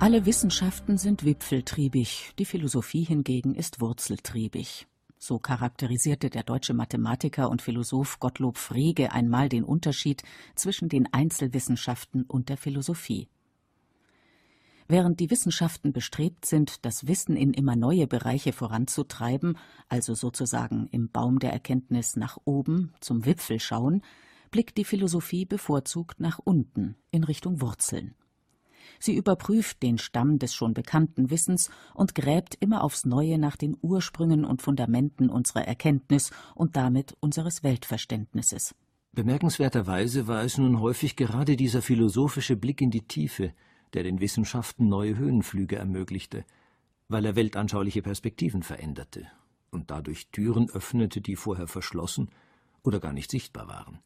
Alle Wissenschaften sind wipfeltriebig, die Philosophie hingegen ist wurzeltriebig. So charakterisierte der deutsche Mathematiker und Philosoph Gottlob Frege einmal den Unterschied zwischen den Einzelwissenschaften und der Philosophie. Während die Wissenschaften bestrebt sind, das Wissen in immer neue Bereiche voranzutreiben, also sozusagen im Baum der Erkenntnis nach oben zum Wipfel schauen, blickt die Philosophie bevorzugt nach unten in Richtung Wurzeln. Sie überprüft den Stamm des schon bekannten Wissens und gräbt immer aufs Neue nach den Ursprüngen und Fundamenten unserer Erkenntnis und damit unseres Weltverständnisses. Bemerkenswerterweise war es nun häufig gerade dieser philosophische Blick in die Tiefe, der den Wissenschaften neue Höhenflüge ermöglichte, weil er weltanschauliche Perspektiven veränderte und dadurch Türen öffnete, die vorher verschlossen oder gar nicht sichtbar waren.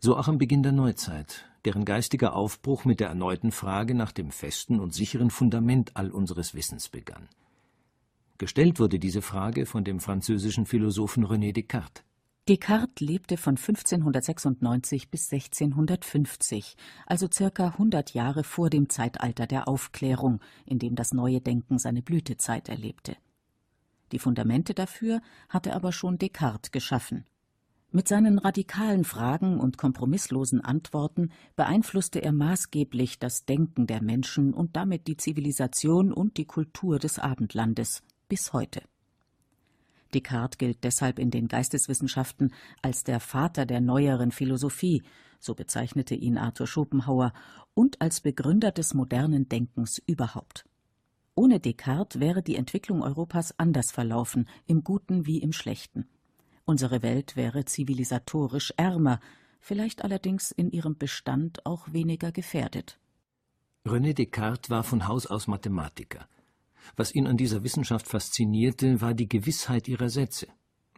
So auch am Beginn der Neuzeit, deren geistiger Aufbruch mit der erneuten Frage nach dem festen und sicheren Fundament all unseres Wissens begann. Gestellt wurde diese Frage von dem französischen Philosophen René Descartes. Descartes lebte von 1596 bis 1650, also circa 100 Jahre vor dem Zeitalter der Aufklärung, in dem das neue Denken seine Blütezeit erlebte. Die Fundamente dafür hatte aber schon Descartes geschaffen. Mit seinen radikalen Fragen und kompromisslosen Antworten beeinflusste er maßgeblich das Denken der Menschen und damit die Zivilisation und die Kultur des Abendlandes bis heute. Descartes gilt deshalb in den Geisteswissenschaften als der Vater der neueren Philosophie, so bezeichnete ihn Arthur Schopenhauer, und als Begründer des modernen Denkens überhaupt. Ohne Descartes wäre die Entwicklung Europas anders verlaufen, im Guten wie im Schlechten. Unsere Welt wäre zivilisatorisch ärmer, vielleicht allerdings in ihrem Bestand auch weniger gefährdet. René Descartes war von Haus aus Mathematiker. Was ihn an dieser Wissenschaft faszinierte, war die Gewissheit ihrer Sätze.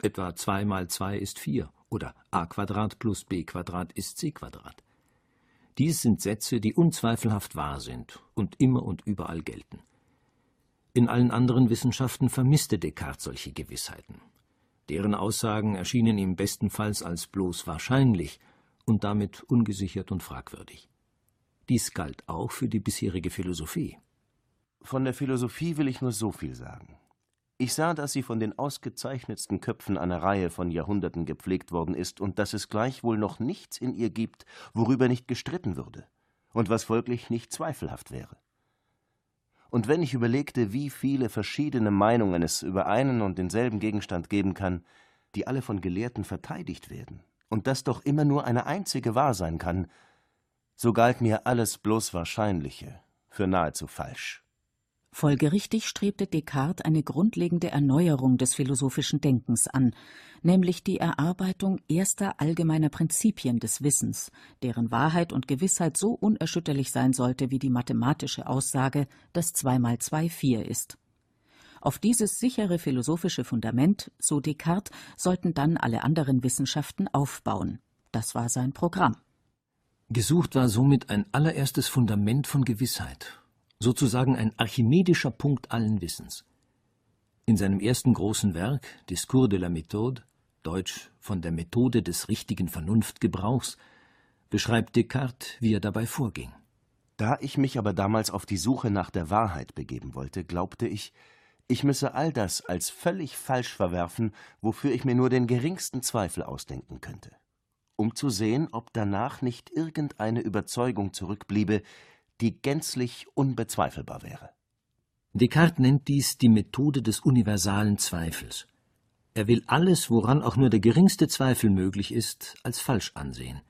Etwa 2 mal 2 ist 4 oder a Quadrat plus b Quadrat ist c Quadrat. Dies sind Sätze, die unzweifelhaft wahr sind und immer und überall gelten. In allen anderen Wissenschaften vermisste Descartes solche Gewissheiten. Deren Aussagen erschienen ihm bestenfalls als bloß wahrscheinlich und damit ungesichert und fragwürdig. Dies galt auch für die bisherige Philosophie. Von der Philosophie will ich nur so viel sagen. Ich sah, dass sie von den ausgezeichnetsten Köpfen einer Reihe von Jahrhunderten gepflegt worden ist und dass es gleichwohl noch nichts in ihr gibt, worüber nicht gestritten würde und was folglich nicht zweifelhaft wäre. Und wenn ich überlegte, wie viele verschiedene Meinungen es über einen und denselben Gegenstand geben kann, die alle von Gelehrten verteidigt werden, und dass doch immer nur eine einzige wahr sein kann, so galt mir alles bloß Wahrscheinliche für nahezu falsch. Folgerichtig strebte Descartes eine grundlegende Erneuerung des philosophischen Denkens an, nämlich die Erarbeitung erster allgemeiner Prinzipien des Wissens, deren Wahrheit und Gewissheit so unerschütterlich sein sollte wie die mathematische Aussage, dass zwei mal zwei vier ist. Auf dieses sichere philosophische Fundament, so Descartes, sollten dann alle anderen Wissenschaften aufbauen. Das war sein Programm. Gesucht war somit ein allererstes Fundament von Gewissheit sozusagen ein archimedischer Punkt allen Wissens. In seinem ersten großen Werk Discours de la Méthode, deutsch von der Methode des richtigen Vernunftgebrauchs, beschreibt Descartes, wie er dabei vorging. Da ich mich aber damals auf die Suche nach der Wahrheit begeben wollte, glaubte ich, ich müsse all das als völlig falsch verwerfen, wofür ich mir nur den geringsten Zweifel ausdenken könnte, um zu sehen, ob danach nicht irgendeine Überzeugung zurückbliebe, die gänzlich unbezweifelbar wäre. Descartes nennt dies die Methode des universalen Zweifels. Er will alles, woran auch nur der geringste Zweifel möglich ist, als falsch ansehen,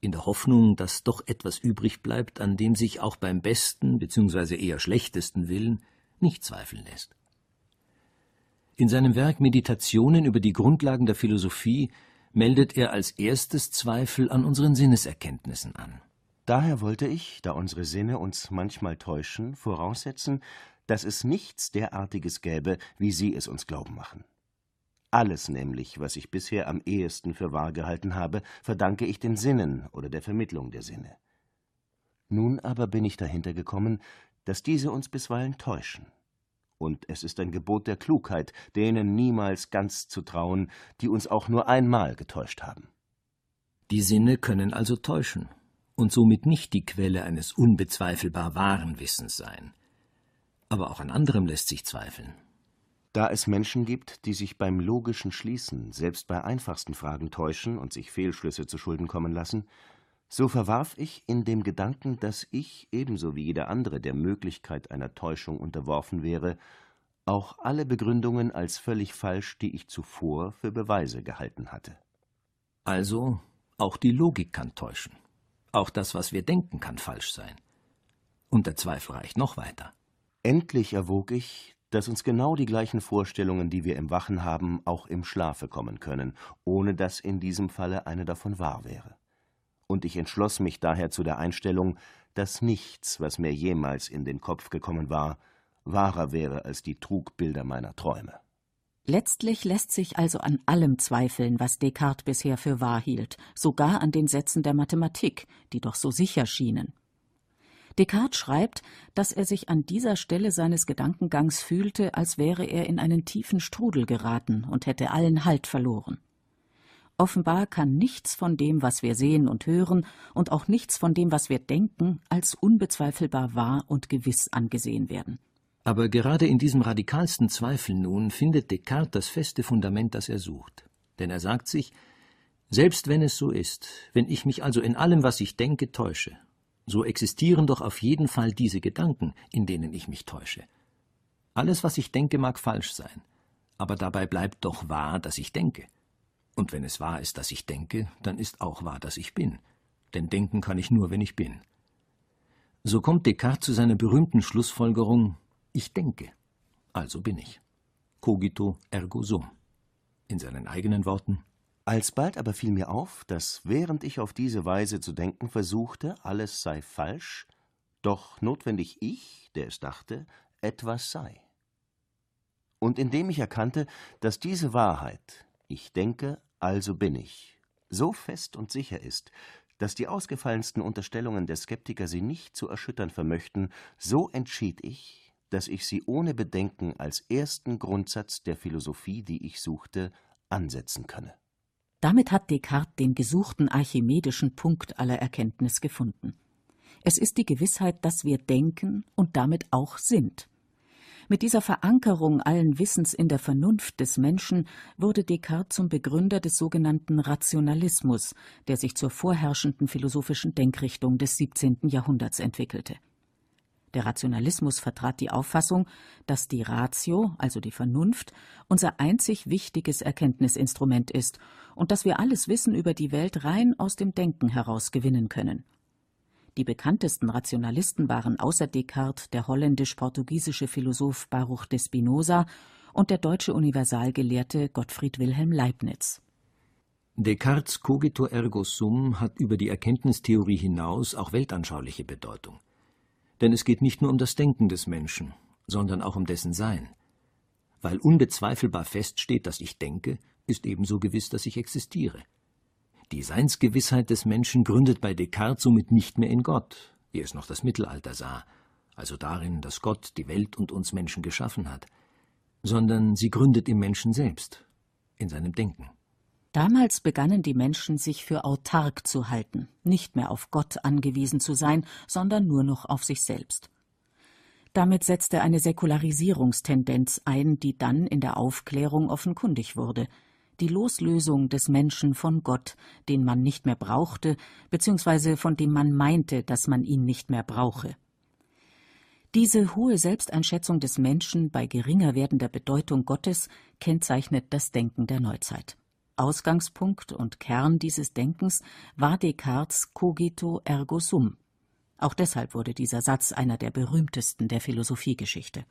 in der Hoffnung, dass doch etwas übrig bleibt, an dem sich auch beim besten bzw. eher schlechtesten Willen nicht zweifeln lässt. In seinem Werk Meditationen über die Grundlagen der Philosophie meldet er als erstes Zweifel an unseren Sinneserkenntnissen an. Daher wollte ich, da unsere Sinne uns manchmal täuschen, voraussetzen, dass es nichts derartiges gäbe, wie sie es uns glauben machen. Alles nämlich, was ich bisher am ehesten für wahr gehalten habe, verdanke ich den Sinnen oder der Vermittlung der Sinne. Nun aber bin ich dahinter gekommen, dass diese uns bisweilen täuschen. Und es ist ein Gebot der Klugheit, denen niemals ganz zu trauen, die uns auch nur einmal getäuscht haben. Die Sinne können also täuschen, und somit nicht die Quelle eines unbezweifelbar wahren Wissens sein. Aber auch an anderem lässt sich zweifeln. Da es Menschen gibt, die sich beim logischen Schließen selbst bei einfachsten Fragen täuschen und sich Fehlschlüsse zu Schulden kommen lassen, so verwarf ich in dem Gedanken, dass ich, ebenso wie jeder andere der Möglichkeit einer Täuschung unterworfen wäre, auch alle Begründungen als völlig falsch, die ich zuvor für Beweise gehalten hatte. Also auch die Logik kann täuschen. Auch das, was wir denken, kann falsch sein. Und der Zweifel reicht noch weiter. Endlich erwog ich, dass uns genau die gleichen Vorstellungen, die wir im Wachen haben, auch im Schlafe kommen können, ohne dass in diesem Falle eine davon wahr wäre. Und ich entschloss mich daher zu der Einstellung, dass nichts, was mir jemals in den Kopf gekommen war, wahrer wäre als die Trugbilder meiner Träume. Letztlich lässt sich also an allem zweifeln, was Descartes bisher für wahr hielt, sogar an den Sätzen der Mathematik, die doch so sicher schienen. Descartes schreibt, dass er sich an dieser Stelle seines Gedankengangs fühlte, als wäre er in einen tiefen Strudel geraten und hätte allen Halt verloren. Offenbar kann nichts von dem, was wir sehen und hören, und auch nichts von dem, was wir denken, als unbezweifelbar wahr und gewiss angesehen werden. Aber gerade in diesem radikalsten Zweifel nun findet Descartes das feste Fundament, das er sucht. Denn er sagt sich, selbst wenn es so ist, wenn ich mich also in allem, was ich denke, täusche, so existieren doch auf jeden Fall diese Gedanken, in denen ich mich täusche. Alles, was ich denke, mag falsch sein, aber dabei bleibt doch wahr, dass ich denke. Und wenn es wahr ist, dass ich denke, dann ist auch wahr, dass ich bin. Denn denken kann ich nur, wenn ich bin. So kommt Descartes zu seiner berühmten Schlussfolgerung, ich denke, also bin ich. Cogito ergo sum. In seinen eigenen Worten Alsbald aber fiel mir auf, dass während ich auf diese Weise zu denken versuchte, alles sei falsch, doch notwendig ich, der es dachte, etwas sei. Und indem ich erkannte, dass diese Wahrheit, ich denke, also bin ich, so fest und sicher ist, dass die ausgefallensten Unterstellungen der Skeptiker sie nicht zu erschüttern vermöchten, so entschied ich, dass ich sie ohne Bedenken als ersten Grundsatz der Philosophie, die ich suchte, ansetzen könne. Damit hat Descartes den gesuchten archimedischen Punkt aller Erkenntnis gefunden. Es ist die Gewissheit, dass wir denken und damit auch sind. Mit dieser Verankerung allen Wissens in der Vernunft des Menschen wurde Descartes zum Begründer des sogenannten Rationalismus, der sich zur vorherrschenden philosophischen Denkrichtung des 17. Jahrhunderts entwickelte. Der Rationalismus vertrat die Auffassung, dass die Ratio, also die Vernunft, unser einzig wichtiges Erkenntnisinstrument ist und dass wir alles Wissen über die Welt rein aus dem Denken heraus gewinnen können. Die bekanntesten Rationalisten waren außer Descartes der holländisch-portugiesische Philosoph Baruch de Spinoza und der deutsche Universalgelehrte Gottfried Wilhelm Leibniz. Descartes' Cogito ergo sum hat über die Erkenntnistheorie hinaus auch weltanschauliche Bedeutung. Denn es geht nicht nur um das Denken des Menschen, sondern auch um dessen Sein. Weil unbezweifelbar feststeht, dass ich denke, ist ebenso gewiss, dass ich existiere. Die Seinsgewissheit des Menschen gründet bei Descartes somit nicht mehr in Gott, wie es noch das Mittelalter sah, also darin, dass Gott die Welt und uns Menschen geschaffen hat, sondern sie gründet im Menschen selbst, in seinem Denken. Damals begannen die Menschen sich für autark zu halten, nicht mehr auf Gott angewiesen zu sein, sondern nur noch auf sich selbst. Damit setzte eine Säkularisierungstendenz ein, die dann in der Aufklärung offenkundig wurde, die Loslösung des Menschen von Gott, den man nicht mehr brauchte, beziehungsweise von dem man meinte, dass man ihn nicht mehr brauche. Diese hohe Selbsteinschätzung des Menschen bei geringer werdender Bedeutung Gottes kennzeichnet das Denken der Neuzeit. Ausgangspunkt und Kern dieses Denkens war Descartes Cogito ergo sum. Auch deshalb wurde dieser Satz einer der berühmtesten der Philosophiegeschichte.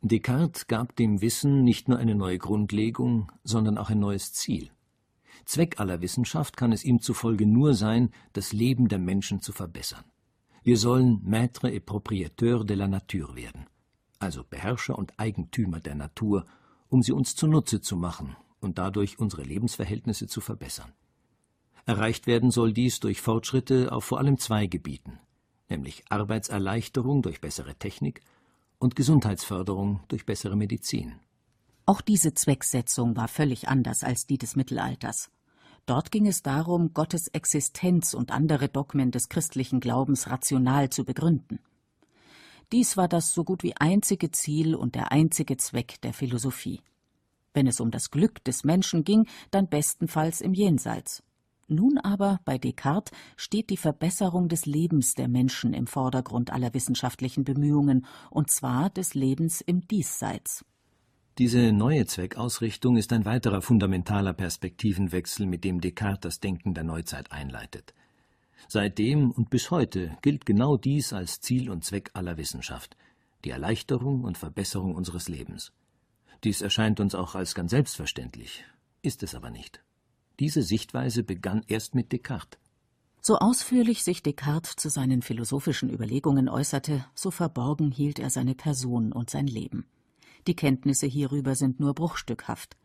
Descartes gab dem Wissen nicht nur eine neue Grundlegung, sondern auch ein neues Ziel. Zweck aller Wissenschaft kann es ihm zufolge nur sein, das Leben der Menschen zu verbessern. Wir sollen Maître et Propriétaire de la Nature werden, also Beherrscher und Eigentümer der Natur, um sie uns zunutze zu machen und dadurch unsere Lebensverhältnisse zu verbessern. Erreicht werden soll dies durch Fortschritte auf vor allem zwei Gebieten, nämlich Arbeitserleichterung durch bessere Technik und Gesundheitsförderung durch bessere Medizin. Auch diese Zwecksetzung war völlig anders als die des Mittelalters. Dort ging es darum, Gottes Existenz und andere Dogmen des christlichen Glaubens rational zu begründen. Dies war das so gut wie einzige Ziel und der einzige Zweck der Philosophie. Wenn es um das Glück des Menschen ging, dann bestenfalls im Jenseits. Nun aber bei Descartes steht die Verbesserung des Lebens der Menschen im Vordergrund aller wissenschaftlichen Bemühungen, und zwar des Lebens im Diesseits. Diese neue Zweckausrichtung ist ein weiterer fundamentaler Perspektivenwechsel, mit dem Descartes das Denken der Neuzeit einleitet. Seitdem und bis heute gilt genau dies als Ziel und Zweck aller Wissenschaft die Erleichterung und Verbesserung unseres Lebens. Dies erscheint uns auch als ganz selbstverständlich, ist es aber nicht. Diese Sichtweise begann erst mit Descartes. So ausführlich sich Descartes zu seinen philosophischen Überlegungen äußerte, so verborgen hielt er seine Person und sein Leben. Die Kenntnisse hierüber sind nur bruchstückhaft.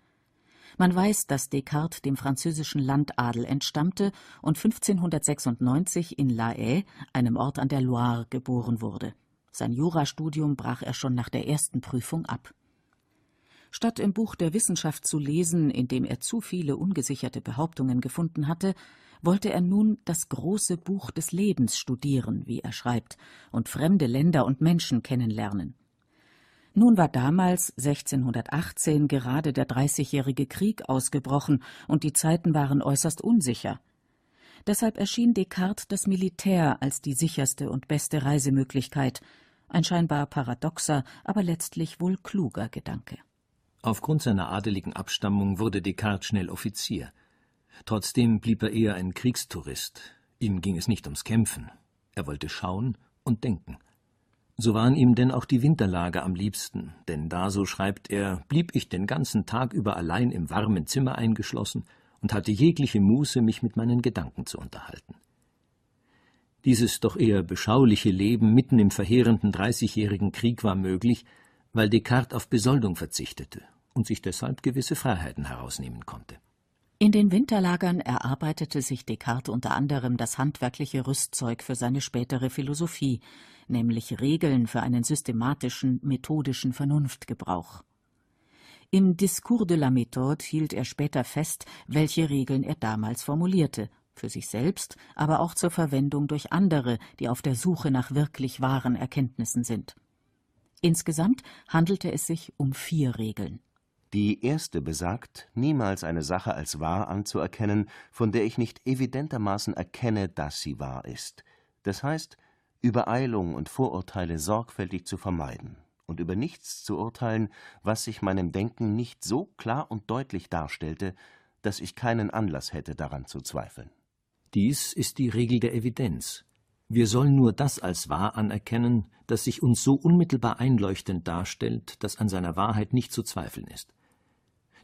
Man weiß, dass Descartes dem französischen Landadel entstammte und 1596 in La Haye, einem Ort an der Loire, geboren wurde. Sein Jurastudium brach er schon nach der ersten Prüfung ab. Statt im Buch der Wissenschaft zu lesen, in dem er zu viele ungesicherte Behauptungen gefunden hatte, wollte er nun das große Buch des Lebens studieren, wie er schreibt, und fremde Länder und Menschen kennenlernen. Nun war damals 1618 gerade der Dreißigjährige Krieg ausgebrochen und die Zeiten waren äußerst unsicher. Deshalb erschien Descartes das Militär als die sicherste und beste Reisemöglichkeit, ein scheinbar paradoxer, aber letztlich wohl kluger Gedanke. Aufgrund seiner adeligen Abstammung wurde Descartes schnell Offizier. Trotzdem blieb er eher ein Kriegstourist. Ihm ging es nicht ums Kämpfen. Er wollte schauen und denken. So waren ihm denn auch die Winterlager am liebsten, denn da, so schreibt er, blieb ich den ganzen Tag über allein im warmen Zimmer eingeschlossen und hatte jegliche Muße, mich mit meinen Gedanken zu unterhalten. Dieses doch eher beschauliche Leben mitten im verheerenden Dreißigjährigen Krieg war möglich, weil Descartes auf Besoldung verzichtete und sich deshalb gewisse Freiheiten herausnehmen konnte. In den Winterlagern erarbeitete sich Descartes unter anderem das handwerkliche Rüstzeug für seine spätere Philosophie, nämlich Regeln für einen systematischen, methodischen Vernunftgebrauch. Im Discours de la Méthode hielt er später fest, welche Regeln er damals formulierte, für sich selbst, aber auch zur Verwendung durch andere, die auf der Suche nach wirklich wahren Erkenntnissen sind. Insgesamt handelte es sich um vier Regeln. Die erste besagt, niemals eine Sache als wahr anzuerkennen, von der ich nicht evidentermaßen erkenne, dass sie wahr ist. Das heißt, Übereilung und Vorurteile sorgfältig zu vermeiden und über nichts zu urteilen, was sich meinem Denken nicht so klar und deutlich darstellte, dass ich keinen Anlass hätte, daran zu zweifeln. Dies ist die Regel der Evidenz. Wir sollen nur das als wahr anerkennen, das sich uns so unmittelbar einleuchtend darstellt, dass an seiner Wahrheit nicht zu zweifeln ist.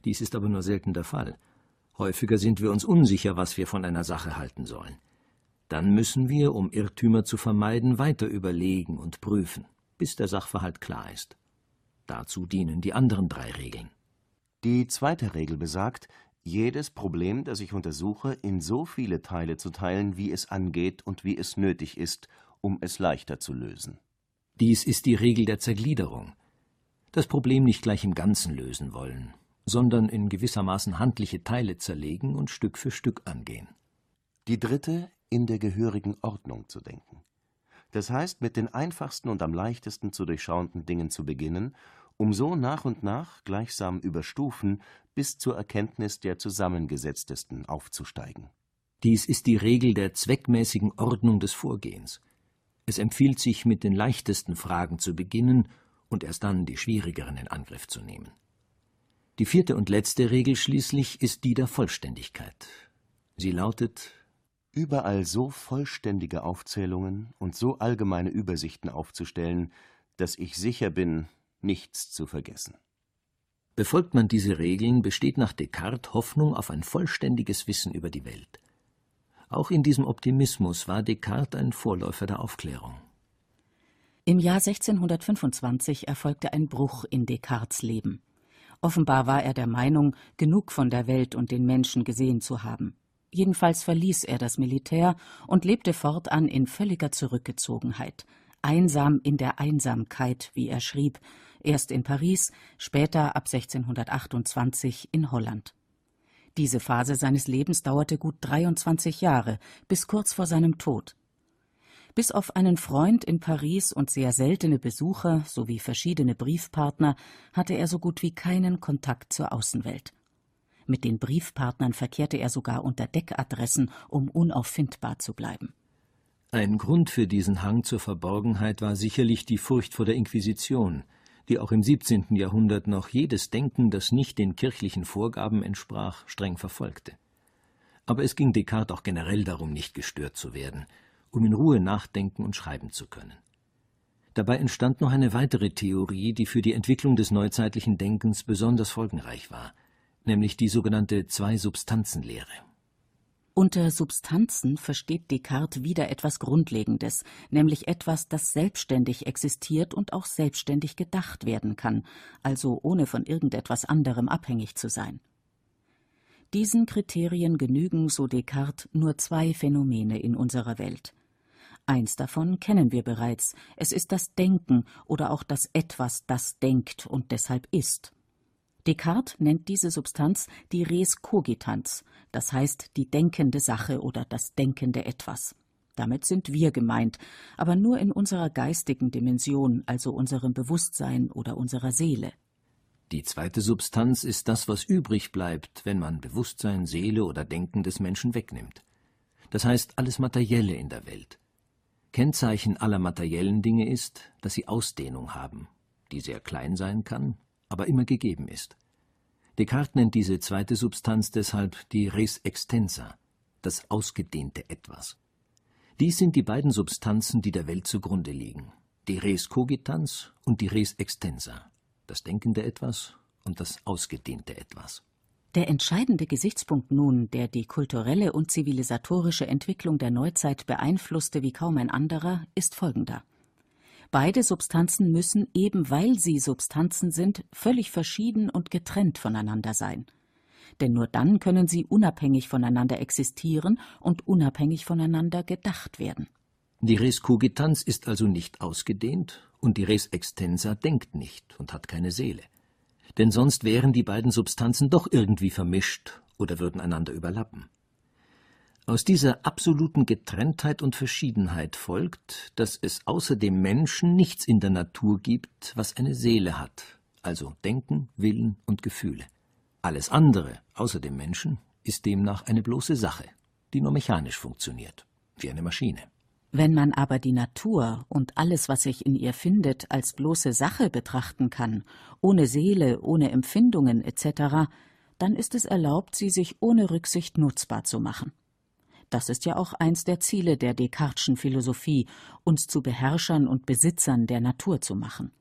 Dies ist aber nur selten der Fall. Häufiger sind wir uns unsicher, was wir von einer Sache halten sollen. Dann müssen wir, um Irrtümer zu vermeiden, weiter überlegen und prüfen, bis der Sachverhalt klar ist. Dazu dienen die anderen drei Regeln. Die zweite Regel besagt, jedes Problem, das ich untersuche, in so viele Teile zu teilen, wie es angeht und wie es nötig ist, um es leichter zu lösen. Dies ist die Regel der Zergliederung. Das Problem nicht gleich im Ganzen lösen wollen, sondern in gewissermaßen handliche Teile zerlegen und Stück für Stück angehen. Die dritte, in der gehörigen Ordnung zu denken. Das heißt, mit den einfachsten und am leichtesten zu durchschauenden Dingen zu beginnen, um so nach und nach, gleichsam über Stufen, bis zur Erkenntnis der zusammengesetztesten aufzusteigen. Dies ist die Regel der zweckmäßigen Ordnung des Vorgehens. Es empfiehlt sich, mit den leichtesten Fragen zu beginnen und erst dann die schwierigeren in Angriff zu nehmen. Die vierte und letzte Regel schließlich ist die der Vollständigkeit. Sie lautet Überall so vollständige Aufzählungen und so allgemeine Übersichten aufzustellen, dass ich sicher bin, nichts zu vergessen. Befolgt man diese Regeln, besteht nach Descartes Hoffnung auf ein vollständiges Wissen über die Welt. Auch in diesem Optimismus war Descartes ein Vorläufer der Aufklärung. Im Jahr 1625 erfolgte ein Bruch in Descartes Leben. Offenbar war er der Meinung, genug von der Welt und den Menschen gesehen zu haben. Jedenfalls verließ er das Militär und lebte fortan in völliger Zurückgezogenheit, einsam in der Einsamkeit, wie er schrieb, erst in Paris, später ab 1628 in Holland. Diese Phase seines Lebens dauerte gut 23 Jahre, bis kurz vor seinem Tod. Bis auf einen Freund in Paris und sehr seltene Besucher sowie verschiedene Briefpartner hatte er so gut wie keinen Kontakt zur Außenwelt. Mit den Briefpartnern verkehrte er sogar unter Deckadressen, um unauffindbar zu bleiben. Ein Grund für diesen Hang zur Verborgenheit war sicherlich die Furcht vor der Inquisition, die auch im 17. Jahrhundert noch jedes Denken, das nicht den kirchlichen Vorgaben entsprach, streng verfolgte. Aber es ging Descartes auch generell darum, nicht gestört zu werden – um in Ruhe nachdenken und schreiben zu können. Dabei entstand noch eine weitere Theorie, die für die Entwicklung des neuzeitlichen Denkens besonders folgenreich war, nämlich die sogenannte Zwei-Substanzen-Lehre. Unter Substanzen versteht Descartes wieder etwas Grundlegendes, nämlich etwas, das selbstständig existiert und auch selbstständig gedacht werden kann, also ohne von irgendetwas anderem abhängig zu sein. Diesen Kriterien genügen, so Descartes, nur zwei Phänomene in unserer Welt Eins davon kennen wir bereits, es ist das Denken oder auch das Etwas, das denkt und deshalb ist. Descartes nennt diese Substanz die res cogitans, das heißt die denkende Sache oder das denkende Etwas. Damit sind wir gemeint, aber nur in unserer geistigen Dimension, also unserem Bewusstsein oder unserer Seele. Die zweite Substanz ist das, was übrig bleibt, wenn man Bewusstsein, Seele oder Denken des Menschen wegnimmt. Das heißt alles Materielle in der Welt. Kennzeichen aller materiellen Dinge ist, dass sie Ausdehnung haben, die sehr klein sein kann, aber immer gegeben ist. Descartes nennt diese zweite Substanz deshalb die res extensa, das ausgedehnte Etwas. Dies sind die beiden Substanzen, die der Welt zugrunde liegen, die res cogitans und die res extensa, das denkende Etwas und das ausgedehnte Etwas. Der entscheidende Gesichtspunkt nun, der die kulturelle und zivilisatorische Entwicklung der Neuzeit beeinflusste wie kaum ein anderer, ist folgender. Beide Substanzen müssen, eben weil sie Substanzen sind, völlig verschieden und getrennt voneinander sein. Denn nur dann können sie unabhängig voneinander existieren und unabhängig voneinander gedacht werden. Die Res cogitans ist also nicht ausgedehnt und die Res extensa denkt nicht und hat keine Seele denn sonst wären die beiden Substanzen doch irgendwie vermischt oder würden einander überlappen. Aus dieser absoluten Getrenntheit und Verschiedenheit folgt, dass es außer dem Menschen nichts in der Natur gibt, was eine Seele hat, also Denken, Willen und Gefühle. Alles andere außer dem Menschen ist demnach eine bloße Sache, die nur mechanisch funktioniert, wie eine Maschine. Wenn man aber die Natur und alles, was sich in ihr findet, als bloße Sache betrachten kann, ohne Seele, ohne Empfindungen etc., dann ist es erlaubt, sie sich ohne Rücksicht nutzbar zu machen. Das ist ja auch eins der Ziele der Descartes'schen Philosophie, uns zu Beherrschern und Besitzern der Natur zu machen.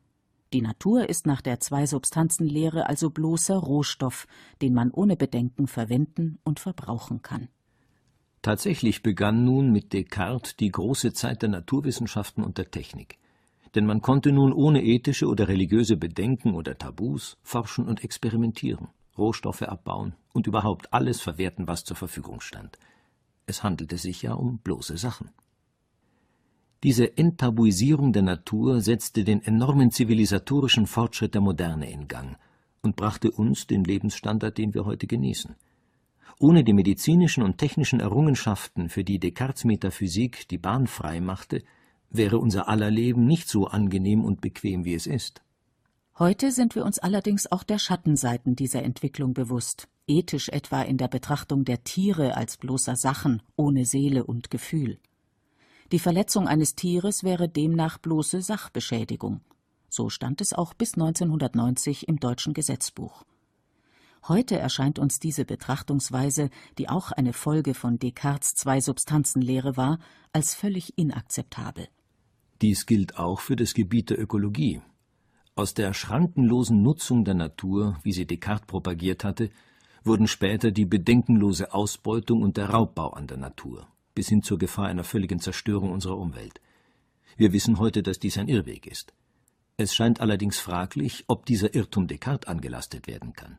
Die Natur ist nach der Zwei-Substanzen-Lehre also bloßer Rohstoff, den man ohne Bedenken verwenden und verbrauchen kann. Tatsächlich begann nun mit Descartes die große Zeit der Naturwissenschaften und der Technik. Denn man konnte nun ohne ethische oder religiöse Bedenken oder Tabus forschen und experimentieren, Rohstoffe abbauen und überhaupt alles verwerten, was zur Verfügung stand. Es handelte sich ja um bloße Sachen. Diese Enttabuisierung der Natur setzte den enormen zivilisatorischen Fortschritt der Moderne in Gang und brachte uns den Lebensstandard, den wir heute genießen. Ohne die medizinischen und technischen Errungenschaften, für die Descartes Metaphysik die Bahn frei machte, wäre unser aller Leben nicht so angenehm und bequem, wie es ist. Heute sind wir uns allerdings auch der Schattenseiten dieser Entwicklung bewusst, ethisch etwa in der Betrachtung der Tiere als bloßer Sachen, ohne Seele und Gefühl. Die Verletzung eines Tieres wäre demnach bloße Sachbeschädigung. So stand es auch bis 1990 im deutschen Gesetzbuch. Heute erscheint uns diese Betrachtungsweise, die auch eine Folge von Descartes Zwei-Substanzen-Lehre war, als völlig inakzeptabel. Dies gilt auch für das Gebiet der Ökologie. Aus der schrankenlosen Nutzung der Natur, wie sie Descartes propagiert hatte, wurden später die bedenkenlose Ausbeutung und der Raubbau an der Natur, bis hin zur Gefahr einer völligen Zerstörung unserer Umwelt. Wir wissen heute, dass dies ein Irrweg ist. Es scheint allerdings fraglich, ob dieser Irrtum Descartes angelastet werden kann.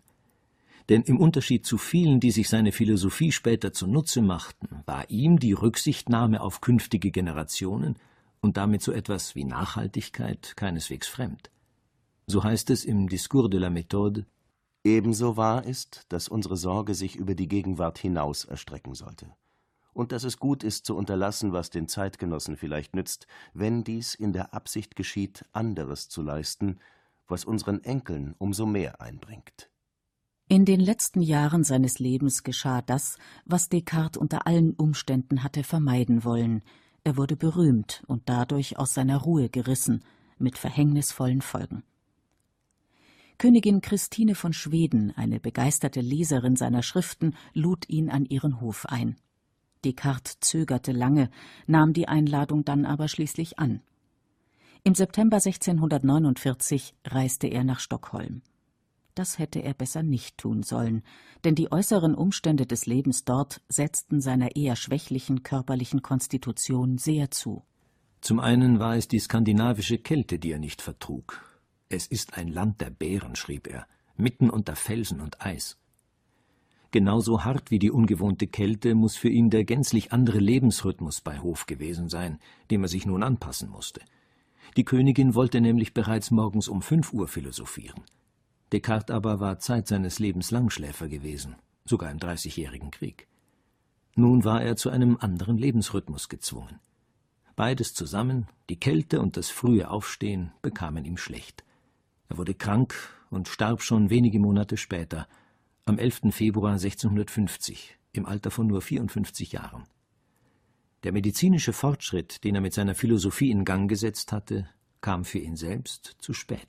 Denn im Unterschied zu vielen, die sich seine Philosophie später zunutze machten, war ihm die Rücksichtnahme auf künftige Generationen und damit so etwas wie Nachhaltigkeit keineswegs fremd. So heißt es im Discours de la Méthode Ebenso wahr ist, dass unsere Sorge sich über die Gegenwart hinaus erstrecken sollte und dass es gut ist zu unterlassen, was den Zeitgenossen vielleicht nützt, wenn dies in der Absicht geschieht, anderes zu leisten, was unseren Enkeln umso mehr einbringt. In den letzten Jahren seines Lebens geschah das, was Descartes unter allen Umständen hatte vermeiden wollen. Er wurde berühmt und dadurch aus seiner Ruhe gerissen, mit verhängnisvollen Folgen. Königin Christine von Schweden, eine begeisterte Leserin seiner Schriften, lud ihn an ihren Hof ein. Descartes zögerte lange, nahm die Einladung dann aber schließlich an. Im September 1649 reiste er nach Stockholm. Das hätte er besser nicht tun sollen, denn die äußeren Umstände des Lebens dort setzten seiner eher schwächlichen körperlichen Konstitution sehr zu. Zum einen war es die skandinavische Kälte, die er nicht vertrug. Es ist ein Land der Bären, schrieb er, mitten unter Felsen und Eis. Genauso hart wie die ungewohnte Kälte muss für ihn der gänzlich andere Lebensrhythmus bei Hof gewesen sein, dem er sich nun anpassen musste. Die Königin wollte nämlich bereits morgens um fünf Uhr philosophieren. Descartes aber war Zeit seines Lebens Langschläfer gewesen, sogar im Dreißigjährigen Krieg. Nun war er zu einem anderen Lebensrhythmus gezwungen. Beides zusammen, die Kälte und das frühe Aufstehen, bekamen ihm schlecht. Er wurde krank und starb schon wenige Monate später, am 11. Februar 1650, im Alter von nur 54 Jahren. Der medizinische Fortschritt, den er mit seiner Philosophie in Gang gesetzt hatte, kam für ihn selbst zu spät.